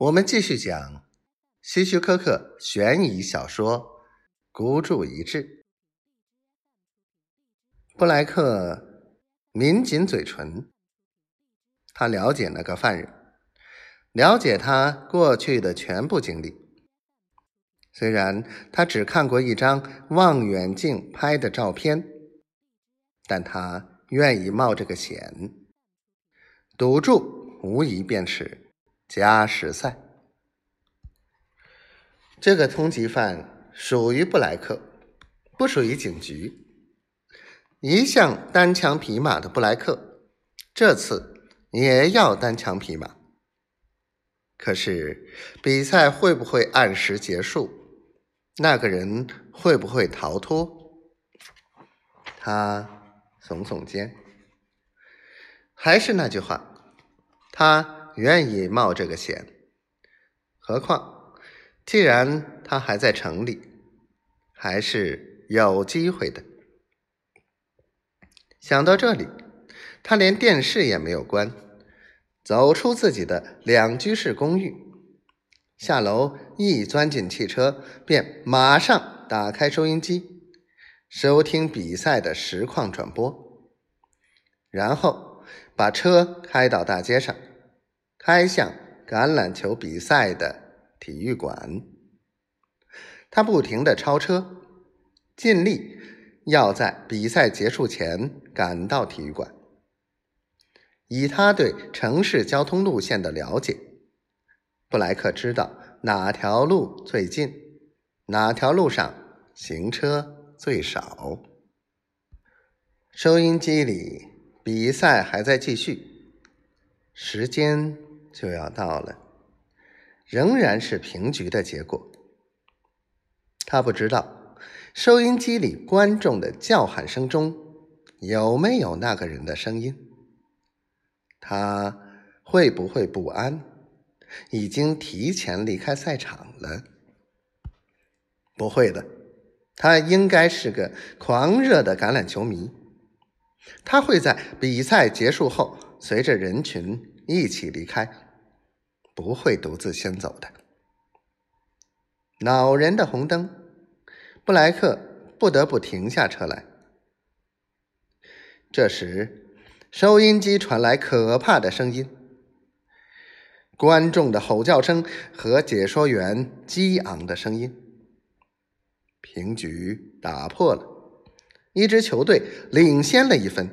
我们继续讲希区柯克悬疑小说《孤注一掷》。布莱克抿紧嘴唇，他了解那个犯人，了解他过去的全部经历。虽然他只看过一张望远镜拍的照片，但他愿意冒这个险。赌注无疑便是。加时赛，这个通缉犯属于布莱克，不属于警局。一向单枪匹马的布莱克，这次也要单枪匹马。可是比赛会不会按时结束？那个人会不会逃脱？他耸耸肩。还是那句话，他。愿意冒这个险，何况既然他还在城里，还是有机会的。想到这里，他连电视也没有关，走出自己的两居室公寓，下楼一钻进汽车，便马上打开收音机，收听比赛的实况转播，然后把车开到大街上。开向橄榄球比赛的体育馆，他不停的超车，尽力要在比赛结束前赶到体育馆。以他对城市交通路线的了解，布莱克知道哪条路最近，哪条路上行车最少。收音机里比赛还在继续，时间。就要到了，仍然是平局的结果。他不知道收音机里观众的叫喊声中有没有那个人的声音。他会不会不安？已经提前离开赛场了？不会的，他应该是个狂热的橄榄球迷。他会在比赛结束后随着人群。一起离开，不会独自先走的。恼人的红灯，布莱克不得不停下车来。这时，收音机传来可怕的声音，观众的吼叫声和解说员激昂的声音。平局打破了，一支球队领先了一分，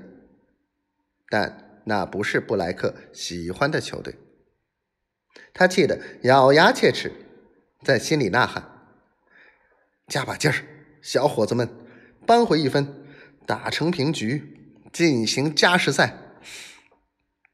但。那不是布莱克喜欢的球队，他气得咬牙切齿，在心里呐喊：“加把劲儿，小伙子们，扳回一分，打成平局，进行加时赛。”